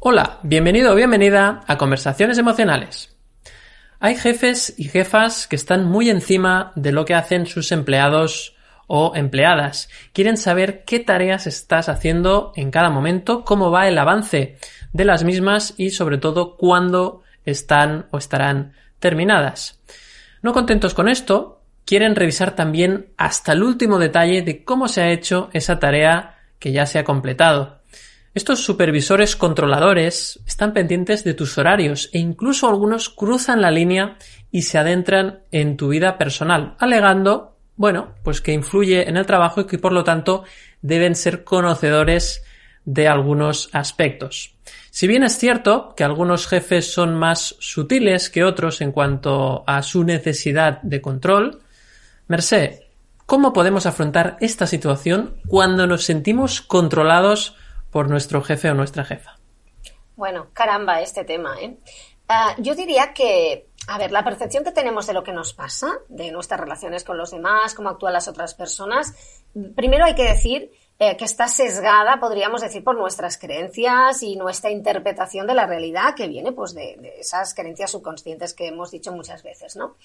Hola, bienvenido o bienvenida a Conversaciones Emocionales. Hay jefes y jefas que están muy encima de lo que hacen sus empleados o empleadas. Quieren saber qué tareas estás haciendo en cada momento, cómo va el avance de las mismas y sobre todo cuándo están o estarán terminadas. No contentos con esto, quieren revisar también hasta el último detalle de cómo se ha hecho esa tarea que ya se ha completado. Estos supervisores controladores están pendientes de tus horarios e incluso algunos cruzan la línea y se adentran en tu vida personal, alegando, bueno, pues que influye en el trabajo y que por lo tanto deben ser conocedores de algunos aspectos. Si bien es cierto que algunos jefes son más sutiles que otros en cuanto a su necesidad de control, Merced, ¿cómo podemos afrontar esta situación cuando nos sentimos controlados por nuestro jefe o nuestra jefa. Bueno, caramba, este tema, ¿eh? Ah, yo diría que, a ver, la percepción que tenemos de lo que nos pasa, de nuestras relaciones con los demás, cómo actúan las otras personas, primero hay que decir eh, que está sesgada, podríamos decir, por nuestras creencias y nuestra interpretación de la realidad que viene pues de, de esas creencias subconscientes que hemos dicho muchas veces, ¿no?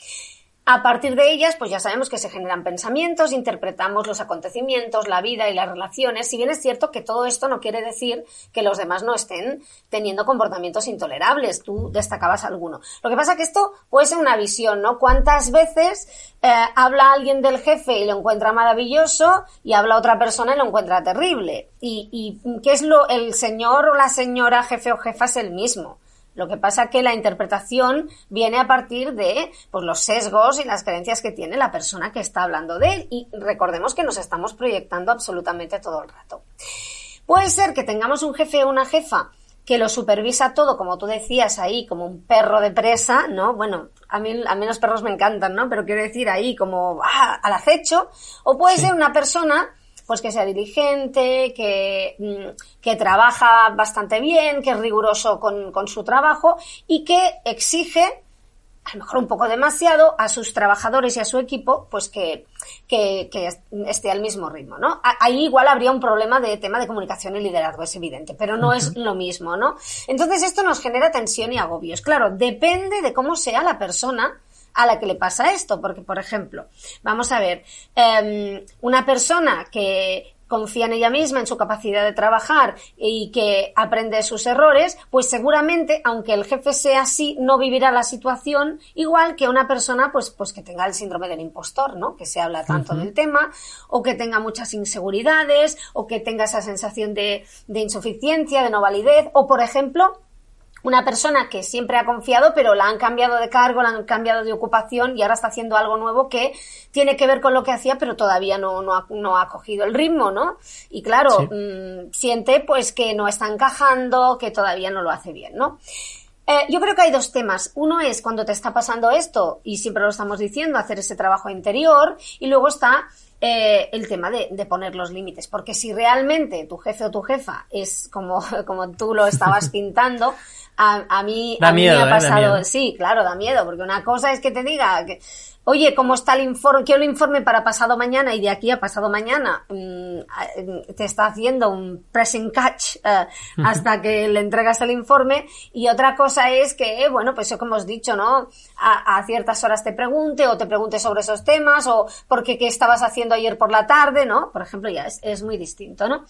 A partir de ellas, pues ya sabemos que se generan pensamientos, interpretamos los acontecimientos, la vida y las relaciones. Si bien es cierto que todo esto no quiere decir que los demás no estén teniendo comportamientos intolerables. Tú destacabas alguno. Lo que pasa es que esto puede ser una visión, ¿no? ¿Cuántas veces eh, habla alguien del jefe y lo encuentra maravilloso y habla otra persona y lo encuentra terrible? Y, y qué es lo, el señor o la señora jefe o jefa es el mismo. Lo que pasa es que la interpretación viene a partir de pues, los sesgos y las creencias que tiene la persona que está hablando de él. Y recordemos que nos estamos proyectando absolutamente todo el rato. Puede ser que tengamos un jefe o una jefa que lo supervisa todo, como tú decías ahí, como un perro de presa, ¿no? Bueno, a mí, a mí los perros me encantan, ¿no? Pero quiero decir ahí como ah, al acecho. O puede ser una persona pues que sea diligente, que, mm, que trabaja bastante bien, que es riguroso con, con su trabajo y que exige a lo mejor un poco demasiado a sus trabajadores y a su equipo, pues que, que, que, esté al mismo ritmo, ¿no? Ahí igual habría un problema de tema de comunicación y liderazgo, es evidente, pero no es lo mismo, ¿no? Entonces esto nos genera tensión y agobios. Claro, depende de cómo sea la persona a la que le pasa esto. Porque, por ejemplo, vamos a ver, em, una persona que confía en ella misma, en su capacidad de trabajar y que aprende sus errores, pues seguramente, aunque el jefe sea así, no vivirá la situación igual que una persona, pues, pues que tenga el síndrome del impostor, ¿no? Que se habla tanto del tema, o que tenga muchas inseguridades, o que tenga esa sensación de, de insuficiencia, de no validez, o por ejemplo, una persona que siempre ha confiado, pero la han cambiado de cargo, la han cambiado de ocupación y ahora está haciendo algo nuevo que tiene que ver con lo que hacía, pero todavía no, no, ha, no ha cogido el ritmo, ¿no? Y claro, mm, siente pues que no está encajando, que todavía no lo hace bien, ¿no? Eh, yo creo que hay dos temas. Uno es cuando te está pasando esto, y siempre lo estamos diciendo, hacer ese trabajo interior, y luego está eh, el tema de, de, poner los límites. Porque si realmente tu jefe o tu jefa es como, como tú lo estabas pintando, a, a mí, a mí me ha ¿eh? pasado, sí, claro, da miedo, porque una cosa es que te diga que, oye, ¿cómo está el informe? Quiero el informe para pasado mañana y de aquí a pasado mañana mm, te está haciendo un pressing catch uh, hasta que le entregas el informe. Y otra cosa es que, bueno, pues eso que hemos dicho, ¿no? A, a, ciertas horas te pregunte o te pregunte sobre esos temas o porque qué estabas haciendo ayer por la tarde, ¿no? Por ejemplo, ya es, es muy distinto, ¿no?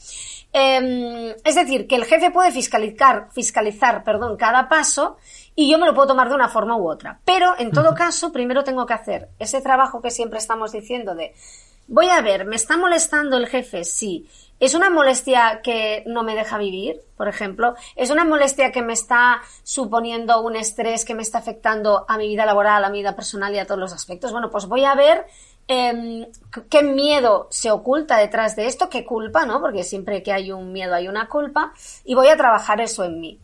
Eh, es decir, que el jefe puede fiscalizar, fiscalizar, perdón, cada paso y yo me lo puedo tomar de una forma u otra. Pero, en todo caso, primero tengo que hacer ese trabajo que siempre estamos diciendo de, voy a ver, ¿me está molestando el jefe? Sí. ¿Es una molestia que no me deja vivir, por ejemplo? ¿Es una molestia que me está suponiendo un estrés que me está afectando a mi vida laboral, a mi vida personal y a todos los aspectos? Bueno, pues voy a ver em, qué miedo se oculta detrás de esto, qué culpa, ¿no? Porque siempre que hay un miedo hay una culpa y voy a trabajar eso en mí.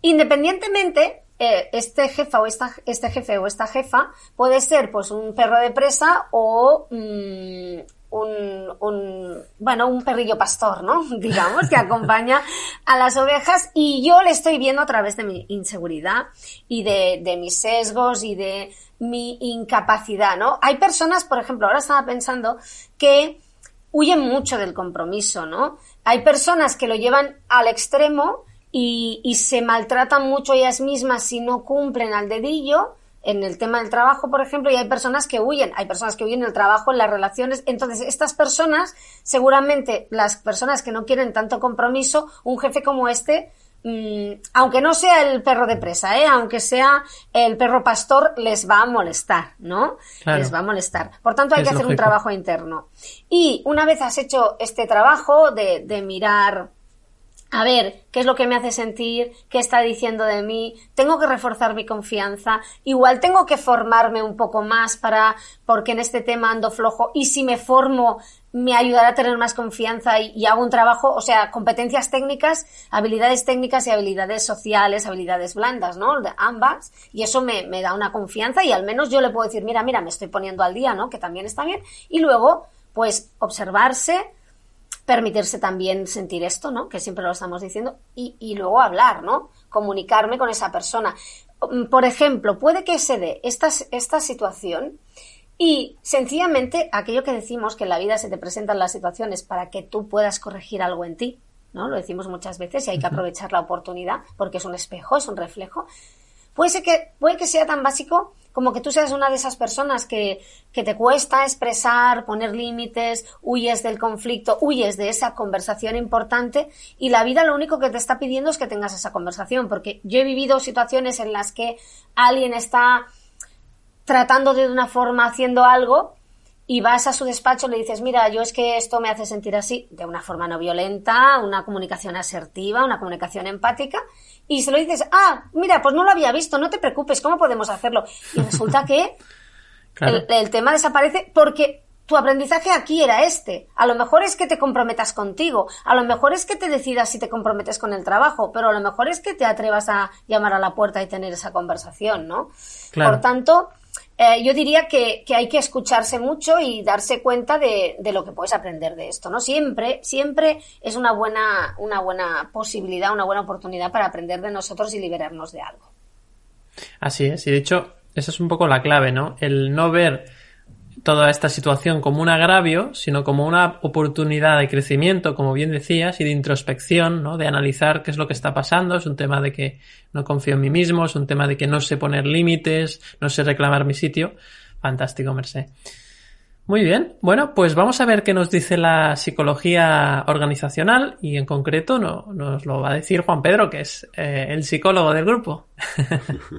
Independientemente, eh, este jefa o esta, este jefe o esta jefa puede ser pues un perro de presa o mm, un, un, bueno, un perrillo pastor, ¿no? Digamos, que acompaña a las ovejas y yo le estoy viendo a través de mi inseguridad y de, de mis sesgos y de mi incapacidad, ¿no? Hay personas, por ejemplo, ahora estaba pensando que huyen mucho del compromiso, ¿no? Hay personas que lo llevan al extremo y, y se maltratan mucho ellas mismas si no cumplen al dedillo en el tema del trabajo, por ejemplo, y hay personas que huyen, hay personas que huyen del trabajo, en las relaciones. Entonces, estas personas, seguramente las personas que no quieren tanto compromiso, un jefe como este, mmm, aunque no sea el perro de presa, ¿eh? aunque sea el perro pastor, les va a molestar, ¿no? Claro. Les va a molestar. Por tanto, hay es que hacer lógico. un trabajo interno. Y una vez has hecho este trabajo de, de mirar a ver qué es lo que me hace sentir, qué está diciendo de mí, tengo que reforzar mi confianza, igual tengo que formarme un poco más para, porque en este tema ando flojo y si me formo me ayudará a tener más confianza y, y hago un trabajo, o sea, competencias técnicas, habilidades técnicas y habilidades sociales, habilidades blandas, ¿no? De ambas, y eso me, me da una confianza y al menos yo le puedo decir, mira, mira, me estoy poniendo al día, ¿no? Que también está bien, y luego, pues, observarse, permitirse también sentir esto, ¿no? Que siempre lo estamos diciendo, y, y, luego hablar, ¿no? Comunicarme con esa persona. Por ejemplo, puede que se dé esta, esta situación y sencillamente aquello que decimos que en la vida se te presentan las situaciones para que tú puedas corregir algo en ti, ¿no? Lo decimos muchas veces y hay que aprovechar la oportunidad porque es un espejo, es un reflejo. Puede que, puede que sea tan básico como que tú seas una de esas personas que, que te cuesta expresar, poner límites, huyes del conflicto, huyes de esa conversación importante y la vida lo único que te está pidiendo es que tengas esa conversación, porque yo he vivido situaciones en las que alguien está tratando de una forma haciendo algo y vas a su despacho y le dices, mira, yo es que esto me hace sentir así, de una forma no violenta, una comunicación asertiva, una comunicación empática, y se lo dices, ah, mira, pues no lo había visto, no te preocupes, ¿cómo podemos hacerlo? Y resulta que claro. el, el, tema desaparece porque tu aprendizaje aquí era este. A lo mejor es que te comprometas contigo, a lo mejor es que te decidas si te comprometes con el trabajo, pero a lo mejor es que te atrevas a llamar a la puerta y tener esa conversación, ¿no? Claro. Por tanto, eh, yo diría que, que, hay que escucharse mucho y darse cuenta de, de, lo que puedes aprender de esto, ¿no? Siempre, siempre es una buena, una buena posibilidad, una buena oportunidad para aprender de nosotros y liberarnos de algo. Así es, y de hecho, esa es un poco la clave, ¿no? El no ver toda esta situación como un agravio, sino como una oportunidad de crecimiento, como bien decías, y de introspección, ¿no? De analizar qué es lo que está pasando. Es un tema de que no confío en mí mismo, es un tema de que no sé poner límites, no sé reclamar mi sitio. Fantástico, Merced. Muy bien, bueno, pues vamos a ver qué nos dice la psicología organizacional y en concreto no, nos lo va a decir Juan Pedro, que es eh, el psicólogo del grupo.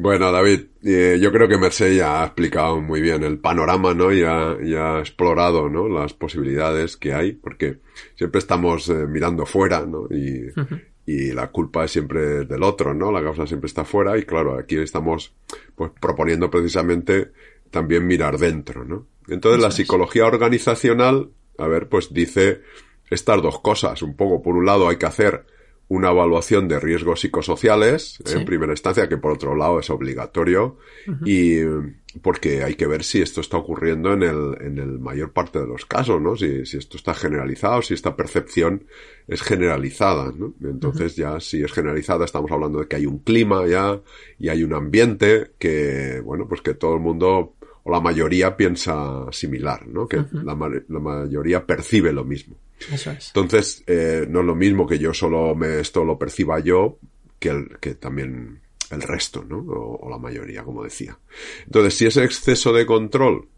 Bueno, David, eh, yo creo que Merced ya ha explicado muy bien el panorama, ¿no? Y ha, y ha explorado, ¿no? Las posibilidades que hay, porque siempre estamos eh, mirando fuera, ¿no? Y, uh -huh. y la culpa es siempre del otro, ¿no? La causa siempre está fuera y claro, aquí estamos pues proponiendo precisamente también mirar dentro, ¿no? Entonces la psicología organizacional, a ver, pues dice estas dos cosas, un poco, por un lado hay que hacer una evaluación de riesgos psicosociales sí. en primera instancia, que por otro lado es obligatorio, uh -huh. y porque hay que ver si esto está ocurriendo en el, en el mayor parte de los casos, ¿no? Si, si esto está generalizado, si esta percepción es generalizada, ¿no? Entonces uh -huh. ya si es generalizada estamos hablando de que hay un clima ya y hay un ambiente que, bueno, pues que todo el mundo o la mayoría piensa similar, ¿no? Que uh -huh. la, la mayoría percibe lo mismo. Eso es. Entonces, eh, no es lo mismo que yo solo me, esto lo perciba yo que, el, que también el resto, ¿no? O, o, la mayoría, como decía. Entonces, si ese exceso de control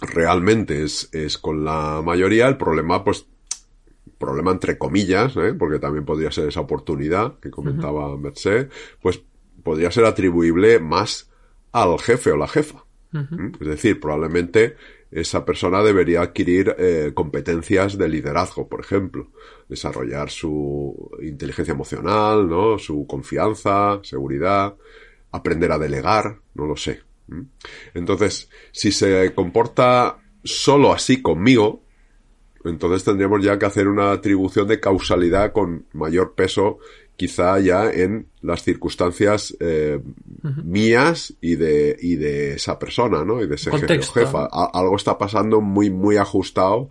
realmente es, es con la mayoría, el problema, pues, problema entre comillas, ¿eh? porque también podría ser esa oportunidad que comentaba uh -huh. Merced, pues podría ser atribuible más al jefe o la jefa. -huh. Es decir, probablemente esa persona debería adquirir eh, competencias de liderazgo, por ejemplo, desarrollar su inteligencia emocional, ¿no? Su confianza, seguridad, aprender a delegar, no lo sé. ¿Mm? Entonces, si se comporta solo así conmigo, entonces tendríamos ya que hacer una atribución de causalidad con mayor peso quizá ya en las circunstancias eh, mías y de, y de esa persona, ¿no? Y de ese jefe o jefa. algo está pasando muy, muy ajustado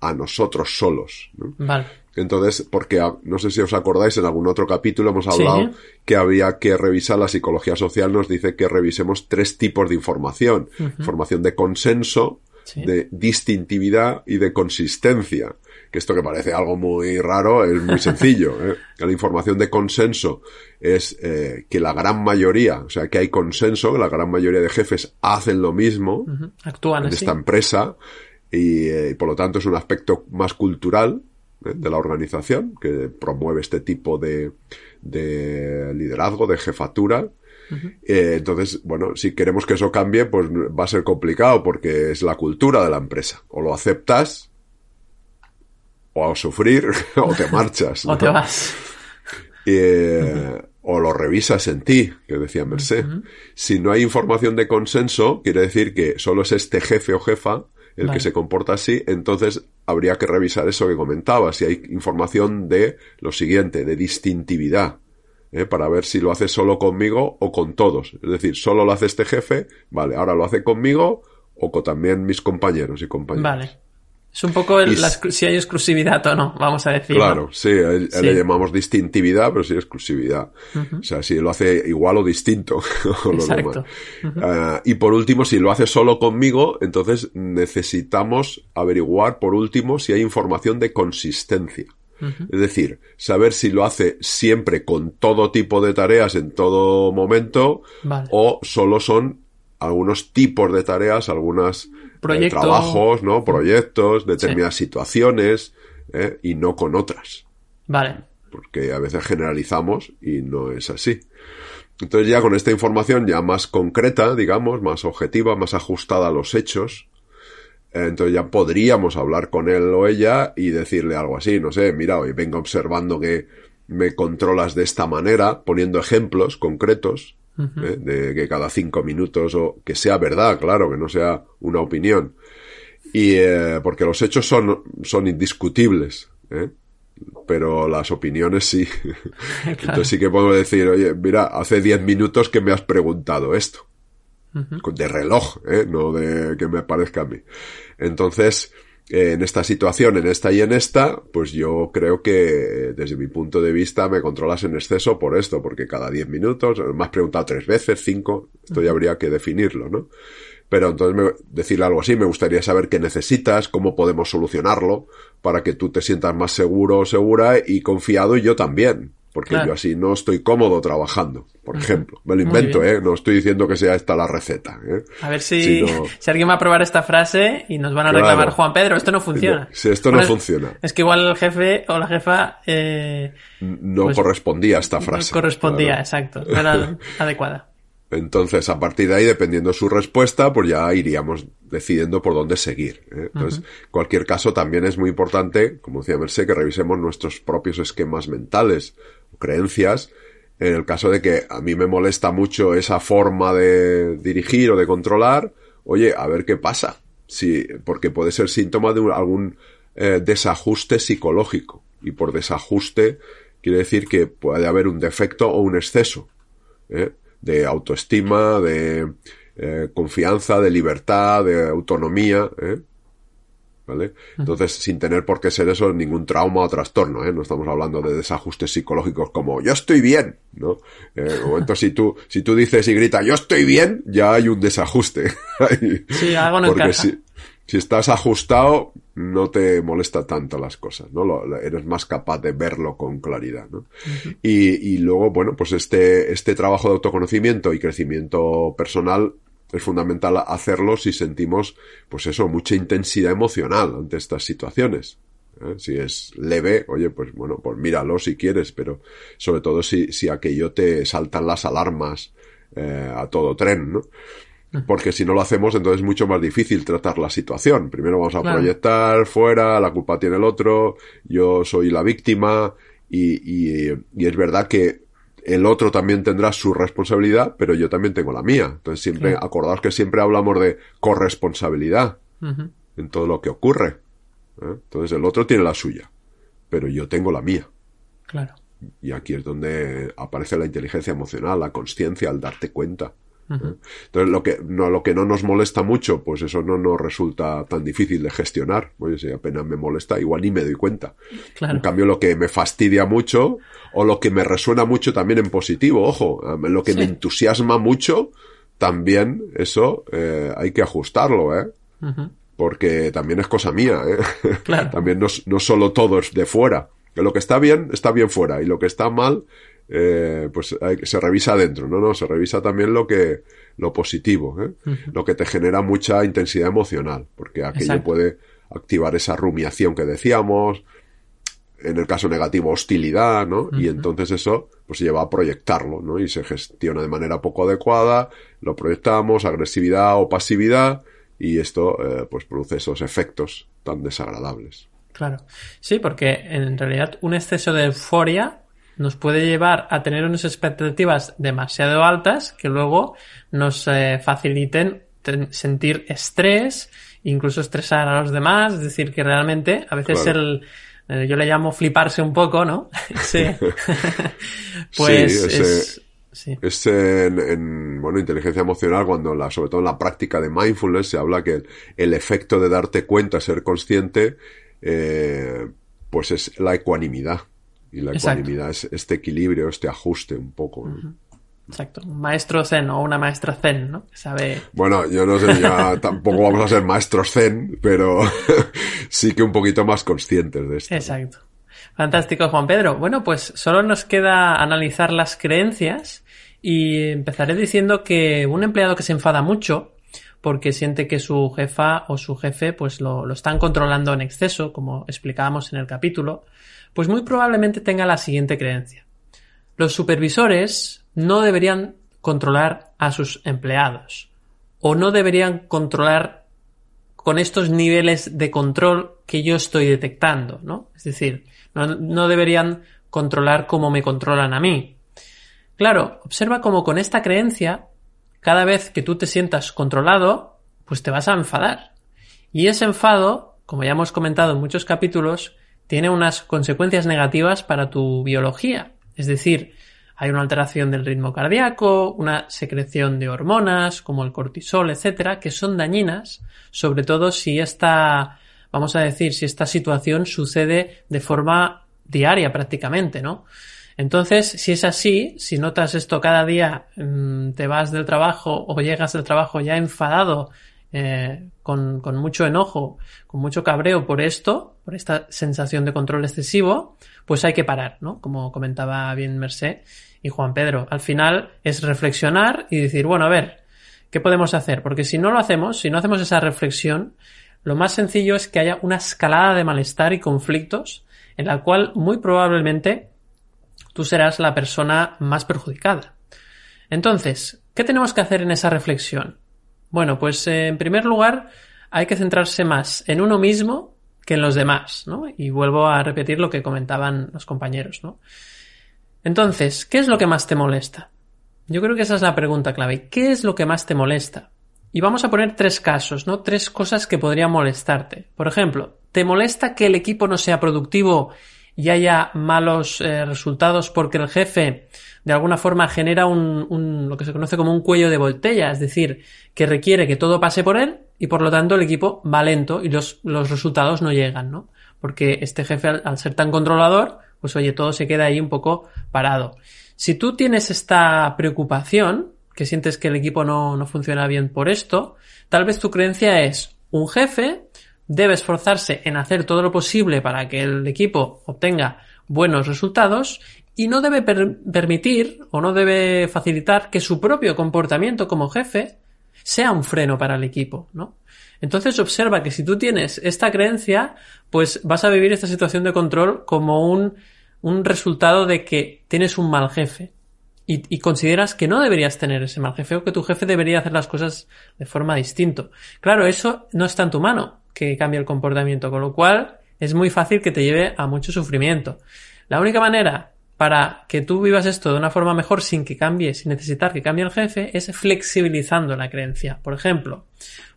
a nosotros solos. ¿no? Vale. Entonces, porque no sé si os acordáis, en algún otro capítulo hemos hablado que había que revisar, la psicología social nos dice que revisemos tres tipos de información. Información de consenso, de distintividad y de consistencia que esto que parece algo muy raro es muy sencillo. ¿eh? La información de consenso es eh, que la gran mayoría, o sea, que hay consenso, que la gran mayoría de jefes hacen lo mismo Actúan en esta empresa eh, y, por lo tanto es un aspecto más cultural ¿eh? de la organización que promueve este tipo de, de liderazgo, de jefatura. Eh, entonces, bueno, si queremos que eso cambie, pues va a ser complicado porque es la cultura de la empresa. O lo aceptas o a sufrir o te marchas. o te vas. Eh, o lo revisas en ti, que decía Merced. Si no hay información de consenso, quiere decir que solo es este jefe o jefa el que se comporta así, entonces habría que revisar eso que comentaba, si hay información de lo siguiente, de distintividad, ¿eh? para ver si lo hace solo conmigo o con todos. Es decir, solo lo hace este jefe, vale, ahora lo hace conmigo o con también mis compañeros y compañeras. Vale. Es un poco el, si hay exclusividad o no, vamos a decir. Claro, sí, le llamamos distintividad, pero sí exclusividad. O sea, si lo hace igual o distinto. Exacto. Ah, y por último, si lo hace solo conmigo, entonces necesitamos averiguar, por último, si hay información de consistencia. Es decir, saber si lo hace siempre con todo tipo de tareas en todo momento o solo son algunos tipos de tareas, algunas eh, trabajos, ¿no? Proyectos, determinadas situaciones ¿eh? y no con otras. Vale. Porque a veces generalizamos y no es así. Entonces ya con esta información ya más concreta, digamos, más objetiva, más ajustada a los hechos, eh, entonces ya podríamos hablar con él o ella y decirle algo así, no sé, mira, hoy vengo observando que me controlas de esta manera, poniendo ejemplos concretos, ¿eh? de que cada cinco minutos o que sea verdad, claro, que no sea una opinión. Y eh, porque los hechos son, son indiscutibles, ¿eh? pero las opiniones sí. Entonces sí que podemos decir, oye, mira, hace diez minutos que me has preguntado esto. De reloj, ¿eh? no de que me parezca a mí. Entonces, en esta situación, en esta y en esta, pues yo creo que desde mi punto de vista me controlas en exceso por esto, porque cada 10 minutos, me has preguntado tres veces, cinco, esto ya habría que definirlo, ¿no? Pero entonces me, decirle algo así, me gustaría saber qué necesitas, cómo podemos solucionarlo, para que tú te sientas más seguro o segura y confiado y yo también. Porque yo así no estoy cómodo trabajando, por ejemplo. Me lo invento, ¿eh? No estoy diciendo que sea esta la receta. ¿eh? A ver si, si alguien va a probar esta frase y nos van a reclamar, Juan Pedro, esto no funciona. Si esto no funciona. Es que igual el jefe o la jefa... Eh, no pues, correspondía a esta frase. No correspondía, exacto. No era adecuada. Entonces, a partir de ahí, dependiendo su respuesta, pues ya iríamos decidiendo por dónde seguir. ¿eh? Entonces, en cualquier caso, también es muy importante, como decía Merced, que revisemos nuestros propios esquemas mentales creencias. En el caso de que a mí me molesta mucho esa forma de dirigir o de controlar, oye, a ver qué pasa. Sí, porque puede ser síntoma de algún eh, desajuste psicológico. Y por desajuste quiere decir que puede haber un defecto o un exceso. ¿eh? de autoestima, de eh, confianza, de libertad, de autonomía, ¿eh? ¿Vale? Entonces, sin tener por qué ser eso ningún trauma o trastorno, ¿eh? No estamos hablando de desajustes psicológicos como yo estoy bien, ¿no? Eh, momento si tú, si tú dices y gritas yo estoy bien, ya hay un desajuste. sí, algo no Porque si, si estás ajustado, no te molesta tanto las cosas, ¿no? eres más capaz de verlo con claridad, ¿no? y, y, luego, bueno, pues este, este trabajo de autoconocimiento y crecimiento personal es fundamental hacerlo si sentimos, pues eso, mucha intensidad emocional ante estas situaciones. ¿eh? Si es leve, oye, pues bueno, pues míralo si quieres, pero sobre todo si, si aquello te saltan las alarmas eh, a todo tren, ¿no? Porque si no lo hacemos, entonces es mucho más difícil tratar la situación. Primero vamos a proyectar fuera, la culpa tiene el otro, yo soy la víctima, y, y, y es verdad que el otro también tendrá su responsabilidad, pero yo también tengo la mía. Entonces siempre, acordaos que siempre hablamos de corresponsabilidad en todo lo que ocurre. ¿eh? Entonces el otro tiene la suya, pero yo tengo la mía. Claro. Y aquí es donde aparece la inteligencia emocional, la conciencia, al darte cuenta. ¿Eh? Entonces, lo que, no, lo que no nos molesta mucho, pues eso no nos resulta tan difícil de gestionar. Oye, si apenas me molesta, igual ni me doy cuenta. Claro. En cambio, lo que me fastidia mucho, o lo que me resuena mucho también en positivo, ojo, lo que me entusiasma mucho, también eso eh, hay que ajustarlo, ¿eh? Porque también es cosa mía, ¿eh? Claro. también no, no solo todo es de fuera. Que lo que está bien, está bien fuera, y lo que está mal, eh, pues hay, se revisa adentro, ¿no? No, se revisa también lo que, lo positivo, ¿eh? Lo que te genera mucha intensidad emocional, porque aquello Exacto. puede activar esa rumiación que decíamos, en el caso negativo, hostilidad, ¿no? Y entonces eso, pues se lleva a proyectarlo, ¿no? Y se gestiona de manera poco adecuada, lo proyectamos, agresividad o pasividad, y esto, eh, pues produce esos efectos tan desagradables. Claro. Sí, porque en realidad un exceso de euforia nos puede llevar a tener unas expectativas demasiado altas que luego nos eh, faciliten ten- sentir estrés, incluso estresar a los demás. Es decir, que realmente a veces Claro. el. eh, yo le llamo fliparse un poco, ¿no? Sí. pues Sí, ese- es. Sí. Es en, en, bueno, inteligencia emocional, cuando la, sobre todo en la práctica de mindfulness se habla que el, el efecto de darte cuenta, ser consciente, eh, pues es la ecuanimidad. Y la ecuanimidad es este equilibrio, este ajuste un poco. ¿no? Exacto. Un maestro zen o una maestra zen, ¿no? Que sabe. Bueno, yo no sé, ya tampoco vamos a ser maestros zen, pero sí que un poquito más conscientes de esto. Exacto. Fantástico, Juan Pedro. Bueno, pues solo nos queda analizar las creencias y empezaré diciendo que un empleado que se enfada mucho porque siente que su jefa o su jefe pues lo, lo están controlando en exceso, como explicábamos en el capítulo, pues muy probablemente tenga la siguiente creencia. Los supervisores no deberían controlar a sus empleados o no deberían controlar con estos niveles de control que yo estoy detectando, ¿no? Es decir, no, deberían controlar como me controlan a mí. Claro, observa cómo con esta creencia, cada vez que tú te sientas controlado, pues te vas a enfadar. Y ese enfado, como ya hemos comentado en muchos capítulos, tiene unas consecuencias negativas para tu biología. Es decir, hay una alteración del ritmo cardíaco, una secreción de hormonas como el cortisol, etcétera, que son dañinas, sobre todo si esta, vamos a decir, si esta situación sucede de forma diaria prácticamente, ¿no? Entonces, si es así, si notas esto cada día, mmm, te vas del trabajo o llegas del trabajo ya enfadado, eh, con, con, mucho enojo, con mucho cabreo por esto, por esta sensación de control excesivo, pues hay que parar, ¿no? Como comentaba bien Mercé y Juan Pedro. Al final es reflexionar y decir, bueno, a ver, ¿qué podemos hacer? Porque si no lo hacemos, si no hacemos esa reflexión, lo más sencillo es que haya una escalada de malestar y conflictos en la cual muy probablemente tú serás la persona más perjudicada. Entonces, ¿qué tenemos que hacer en esa reflexión? Bueno, pues eh, en primer lugar hay que centrarse más en uno mismo que en los demás, ¿no? Y vuelvo a repetir lo que comentaban los compañeros, ¿no? Entonces, ¿qué es lo que más te molesta? Yo creo que esa es la pregunta clave. ¿Qué es lo que más te molesta? Y vamos a poner tres casos, ¿no? Tres cosas que podrían molestarte. Por ejemplo, ¿te molesta que el equipo no sea productivo y haya malos eh, resultados porque el jefe de alguna forma genera un, un, lo que se conoce como un cuello de botella, es decir, que requiere que todo pase por él y por lo tanto el equipo va lento y los, los resultados no llegan, ¿no? Porque este jefe al, al, ser tan controlador, pues oye, todo se queda ahí un poco parado. Si tú tienes esta preocupación, que sientes que el equipo no, no funciona bien por esto, tal vez tu creencia es un jefe debe esforzarse en hacer todo lo posible para que el equipo obtenga buenos resultados y no debe per permitir o no debe facilitar que su propio comportamiento como jefe sea un freno para el equipo, ¿no? Entonces observa que si tú tienes esta creencia, pues vas a vivir esta situación de control como un, un resultado de que tienes un mal jefe y, y, consideras que no deberías tener ese mal jefe o que tu jefe debería hacer las cosas de forma distinta. Claro, eso no está en tu mano que cambie el comportamiento, con lo cual es muy fácil que te lleve a mucho sufrimiento. La única manera para que tú vivas esto de una forma mejor sin que cambie, sin necesitar que cambie el jefe, es flexibilizando la creencia. Por ejemplo,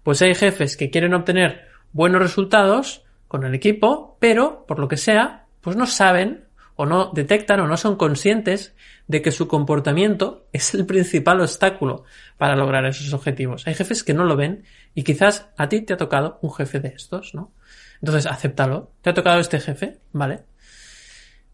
pues hay jefes que quieren obtener buenos resultados con el equipo, pero por lo que sea, pues no saben o no detectan o no son conscientes de que su comportamiento es el principal obstáculo para lograr esos objetivos. Hay jefes que no lo ven y quizás a ti te ha tocado un jefe de estos, ¿no? Entonces, acéptalo. ¿Te ha tocado este jefe? Vale.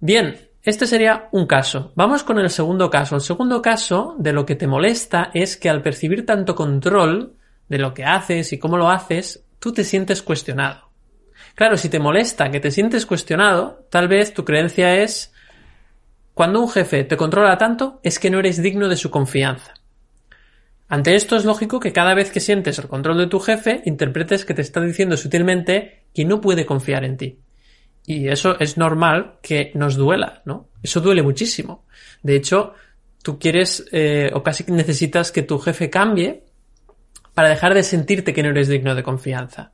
Bien, este sería un caso. Vamos con el segundo caso. El segundo caso de lo que te molesta es que al percibir tanto control de lo que haces y cómo lo haces, tú te sientes cuestionado. Claro, si te molesta que te sientes cuestionado, tal vez tu creencia es cuando un jefe te controla tanto es que no eres digno de su confianza. Ante esto es lógico que cada vez que sientes el control de tu jefe, interpretes que te está diciendo sutilmente que no puede confiar en ti. Y eso es normal que nos duela, ¿no? Eso duele muchísimo. De hecho, tú quieres eh, o casi necesitas que tu jefe cambie para dejar de sentirte que no eres digno de confianza.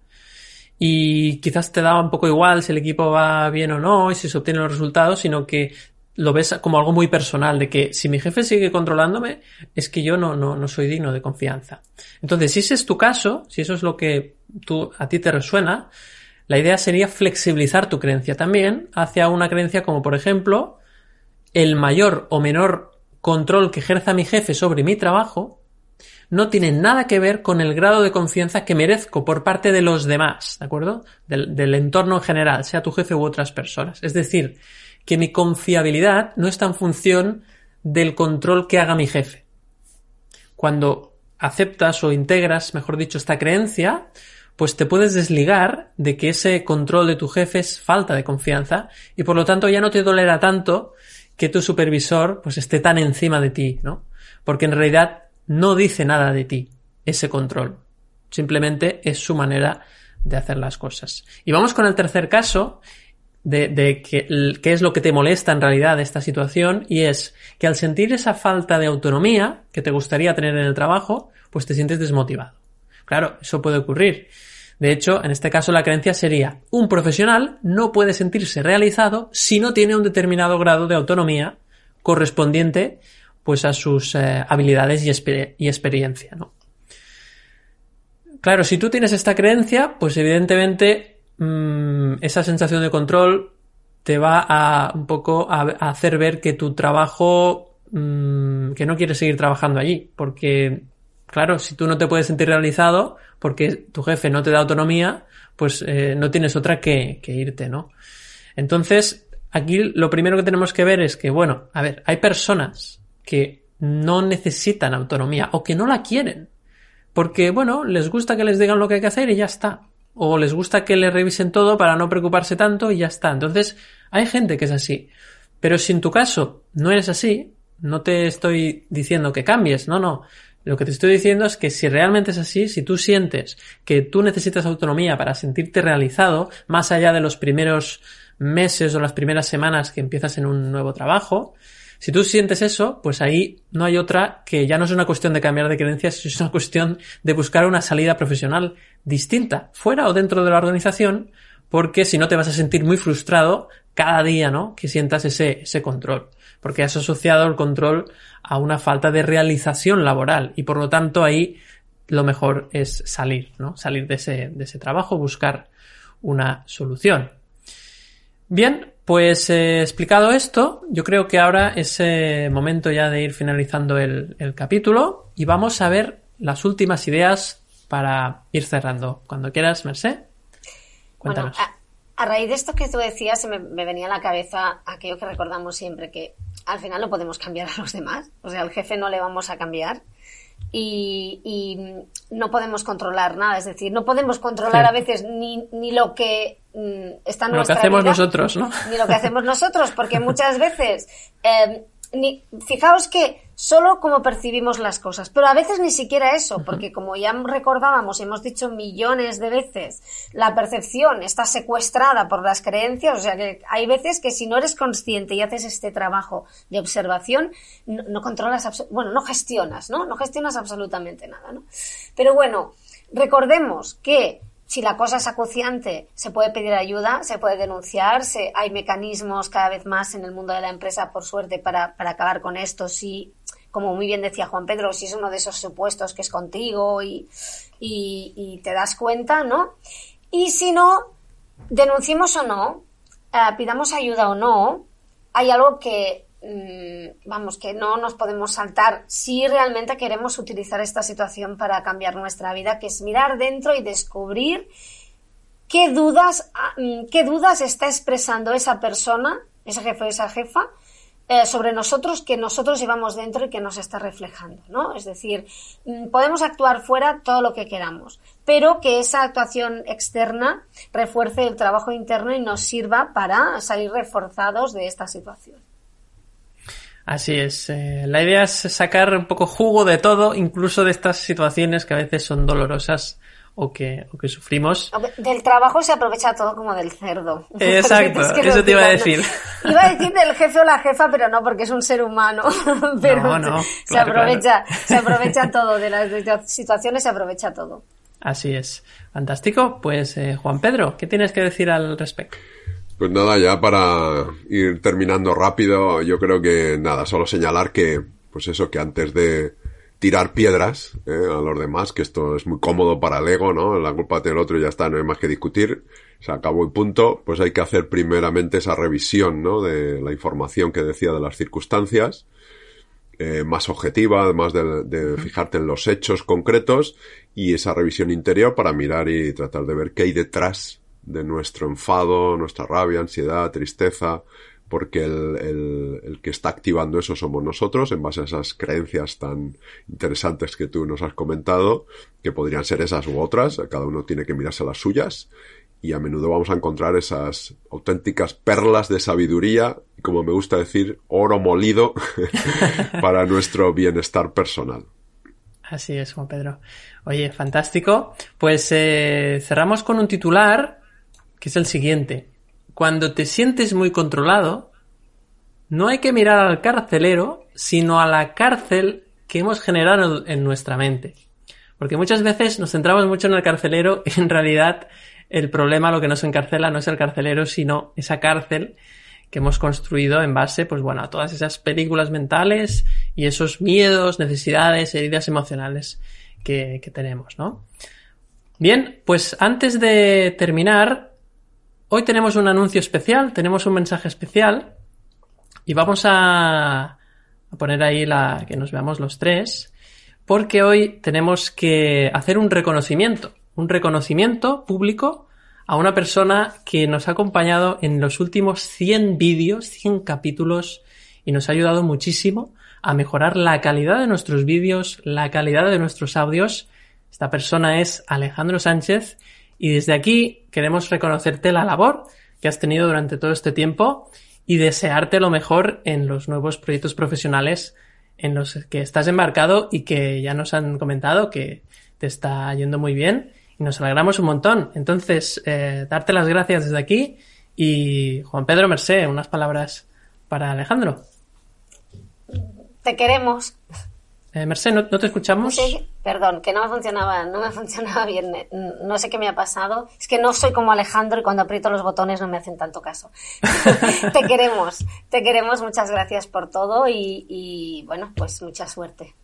Y quizás te da un poco igual si el equipo va bien o no y si se obtienen los resultados, sino que lo ves como algo muy personal, de que si mi jefe sigue controlándome, es que yo no, no, no soy digno de confianza. Entonces, si ese es tu caso, si eso es lo que tú, a ti te resuena, la idea sería flexibilizar tu creencia también hacia una creencia como, por ejemplo, el mayor o menor control que ejerza mi jefe sobre mi trabajo no tiene nada que ver con el grado de confianza que merezco por parte de los demás, ¿de acuerdo? Del, del entorno en general, sea tu jefe u otras personas. Es decir, que mi confiabilidad no está en función del control que haga mi jefe. Cuando aceptas o integras, mejor dicho, esta creencia, pues te puedes desligar de que ese control de tu jefe es falta de confianza y por lo tanto ya no te dolerá tanto que tu supervisor pues esté tan encima de ti, ¿no? Porque en realidad no dice nada de ti ese control. Simplemente es su manera de hacer las cosas. Y vamos con el tercer caso de, qué es lo que te molesta en realidad de esta situación y es que al sentir esa falta de autonomía que te gustaría tener en el trabajo, pues te sientes desmotivado. Claro, eso puede ocurrir. De hecho, en este caso la creencia sería un profesional no puede sentirse realizado si no tiene un determinado grado de autonomía correspondiente pues a sus eh, habilidades y, experiencia, ¿no? Claro, si tú tienes esta creencia, pues evidentemente Mm, esa sensación de control te va a un poco a, hacer ver que tu trabajo, mm, que no quieres seguir trabajando allí, porque claro, si tú no te puedes sentir realizado porque tu jefe no te da autonomía, pues eh, no tienes otra que, que irte, ¿no? Entonces, aquí lo primero que tenemos que ver es que, bueno, a ver, hay personas que no necesitan autonomía o que no la quieren. Porque, bueno, les gusta que les digan lo que hay que hacer y ya está o les gusta que le revisen todo para no preocuparse tanto y ya está. Entonces, hay gente que es así. Pero si en tu caso no eres así, no te estoy diciendo que cambies, no, no. Lo que te estoy diciendo es que si realmente es así, si tú sientes que tú necesitas autonomía para sentirte realizado, más allá de los primeros meses o las primeras semanas que empiezas en un nuevo trabajo, si tú sientes eso, pues ahí no hay otra que ya no es una cuestión de cambiar de creencias, es una cuestión de buscar una salida profesional distinta, fuera o dentro de la organización, porque si no te vas a sentir muy frustrado cada día, ¿no? Que sientas ese, ese control. Porque has asociado el control a una falta de realización laboral y por lo tanto ahí lo mejor es salir, ¿no? Salir de ese, de ese trabajo, buscar una solución. Bien, pues eh, explicado esto, yo creo que ahora es eh, momento ya de ir finalizando el, capítulo y vamos a ver las últimas ideas para ir cerrando. Cuando quieras, Merced. Cuéntanos. Bueno, a, raíz de esto que tú decías, me, me venía a la cabeza aquello que recordamos siempre, que al final no podemos cambiar a los demás. O sea, al jefe no le vamos a cambiar y, no podemos controlar nada. Es decir, no podemos controlar a veces ni, ni lo que mm, está en nuestra Lo que hacemos nosotros, ¿no? Ni lo que hacemos nosotros, porque muchas veces eh, ni, fijaos que solo como percibimos las cosas, pero a veces ni siquiera eso, porque como ya recordábamos y hemos dicho millones de veces, la percepción está secuestrada por las creencias, o sea que hay veces que si no eres consciente y haces este trabajo de observación, no, controlas, bueno, no gestionas, ¿no? No gestionas absolutamente nada, ¿no? Pero bueno, recordemos que si la cosa es acuciante, se puede pedir ayuda, se puede denunciar, hay mecanismos cada vez más en el mundo de la empresa, por suerte, para, para acabar con esto. Si, como muy bien decía Juan Pedro, si es uno de esos supuestos que es contigo y, y, te das cuenta, ¿no? Y si no, denunciemos o no, eh, pidamos ayuda o no, hay algo que vamos, que no nos podemos saltar si realmente queremos utilizar esta situación para cambiar nuestra vida, que es mirar dentro y descubrir qué dudas, ah, mm, qué dudas está expresando esa persona, ese jefe o esa jefa, eh, sobre nosotros que nosotros llevamos dentro y que nos está reflejando, ¿no? Es decir, mm, podemos actuar fuera todo lo que queramos, pero que esa actuación externa refuerce el trabajo interno y nos sirva para salir reforzados de esta situación. Así es. Eh, la idea es sacar un poco jugo de todo, incluso de estas situaciones que a veces son dolorosas o que, o que sufrimos. Del trabajo se aprovecha todo como del cerdo. Exacto, eso te iba a decir. Iba a decir del jefe o la jefa, pero no, porque es un ser humano. pero no, no, se, aprovecha, se aprovecha todo, de las situaciones se aprovecha todo. Así es. Fantástico. Pues eh, Juan Pedro, ¿qué tienes que decir al respecto? Pues nada, ya para ir terminando rápido, yo creo que nada, solo señalar que, pues eso, que antes de, tirar piedras ¿eh? a los demás, que esto es muy cómodo para el ego, ¿no? La culpa tiene el otro y ya está, no hay más que discutir, se acabó el punto, pues hay que hacer primeramente esa revisión, ¿no? De la información que decía de las circunstancias, eh, más objetiva, además de, de, fijarte en los hechos concretos y esa revisión interior para mirar y tratar de ver qué hay detrás de nuestro enfado, nuestra rabia, ansiedad, tristeza, porque el, el, que está activando eso somos nosotros en base a esas creencias tan interesantes que tú nos has comentado, que podrían ser esas u otras, cada uno tiene que mirarse las suyas y a menudo vamos a encontrar esas auténticas perlas de sabiduría, como me gusta decir, oro molido para nuestro bienestar personal. Así es, Juan Pedro. Oye, fantástico. Pues eh, cerramos con un titular que es el siguiente cuando te sientes muy controlado, no hay que mirar al carcelero, sino a la cárcel que hemos generado en nuestra mente. Porque muchas veces nos centramos mucho en el carcelero y en realidad el problema, lo que nos encarcela, no es el carcelero, sino esa cárcel que hemos construido en base, pues bueno, a todas esas películas mentales y esos miedos, necesidades, heridas emocionales que, que tenemos, ¿no? Bien, pues antes de terminar, Hoy tenemos un anuncio especial, tenemos un mensaje especial y vamos a, poner ahí la que nos veamos los tres, porque hoy tenemos que hacer un reconocimiento, un reconocimiento público a una persona que nos ha acompañado en los últimos 100 vídeos, 100 capítulos y nos ha ayudado muchísimo a mejorar la calidad de nuestros vídeos, la calidad de nuestros audios. Esta persona es Alejandro Sánchez y desde aquí queremos reconocerte la labor que has tenido durante todo este tiempo y desearte lo mejor en los nuevos proyectos profesionales en los que estás embarcado y que ya nos han comentado que te está yendo muy bien y nos alegramos un montón. Entonces, eh, darte las gracias desde aquí y Juan Pedro Mercé, unas palabras para Alejandro. Te queremos. Eh, Merced, ¿no, te escuchamos? Perdón, que no me funcionaba, no me funcionaba bien. No sé qué me ha pasado. Es que no soy como Alejandro y cuando aprieto los botones no me hacen tanto caso. te queremos, te queremos. Muchas gracias por todo y, bueno, pues mucha suerte.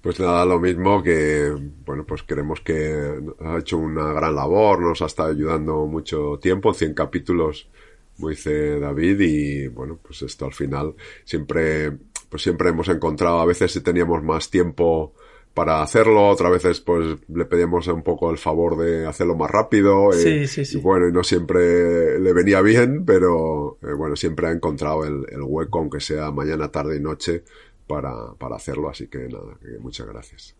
Pues nada, lo mismo que, bueno, pues queremos que ha hecho una gran labor, nos ha estado ayudando mucho tiempo, 100 capítulos, como dice David, y bueno, pues esto al final siempre pues siempre hemos encontrado, a veces si teníamos más tiempo para hacerlo, otras veces pues le pedíamos un poco el favor de hacerlo más rápido. Sí, sí, sí. Y bueno, y no siempre le venía bien, pero eh, bueno, siempre ha encontrado el, el, hueco, aunque sea mañana, tarde y noche, para, para hacerlo. Así que nada, que muchas gracias.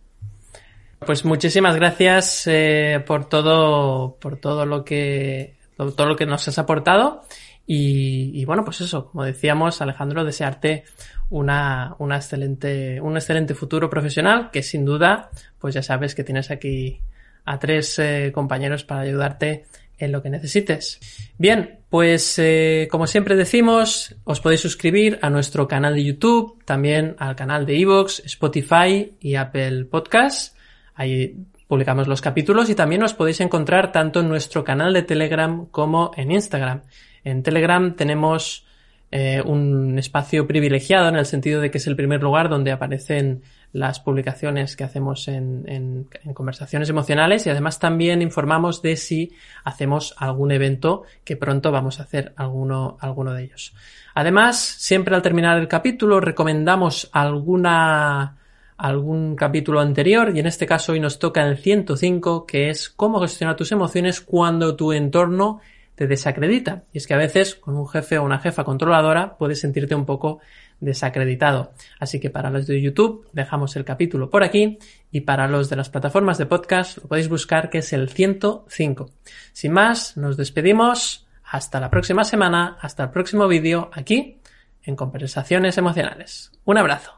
Pues muchísimas gracias eh, por todo, por todo lo que, todo lo que nos has aportado. Y, bueno, pues eso, como decíamos, Alejandro, desearte una, una excelente, un excelente futuro profesional que sin duda, pues ya sabes que tienes aquí a tres eh, compañeros para ayudarte en lo que necesites. Bien, pues eh, como siempre decimos, os podéis suscribir a nuestro canal de YouTube, también al canal de Evox, Spotify y Apple Podcasts. Ahí publicamos los capítulos y también nos podéis encontrar tanto en nuestro canal de Telegram como en Instagram. En Telegram tenemos eh, un espacio privilegiado en el sentido de que es el primer lugar donde aparecen las publicaciones que hacemos en, conversaciones emocionales y además también informamos de si hacemos algún evento que pronto vamos a hacer alguno, alguno de ellos. Además, siempre al terminar el capítulo recomendamos alguna algún capítulo anterior y en este caso hoy nos toca el 105 que es cómo gestionar tus emociones cuando tu entorno te desacredita. Y es que a veces con un jefe o una jefa controladora puedes sentirte un poco desacreditado. Así que para los de YouTube dejamos el capítulo por aquí y para los de las plataformas de podcast lo podéis buscar que es el 105. Sin más, nos despedimos. Hasta la próxima semana, hasta el próximo vídeo aquí en Conversaciones Emocionales. Un abrazo.